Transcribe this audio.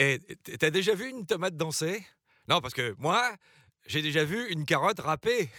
Et t'as déjà vu une tomate danser? Non, parce que moi, j'ai déjà vu une carotte râpée.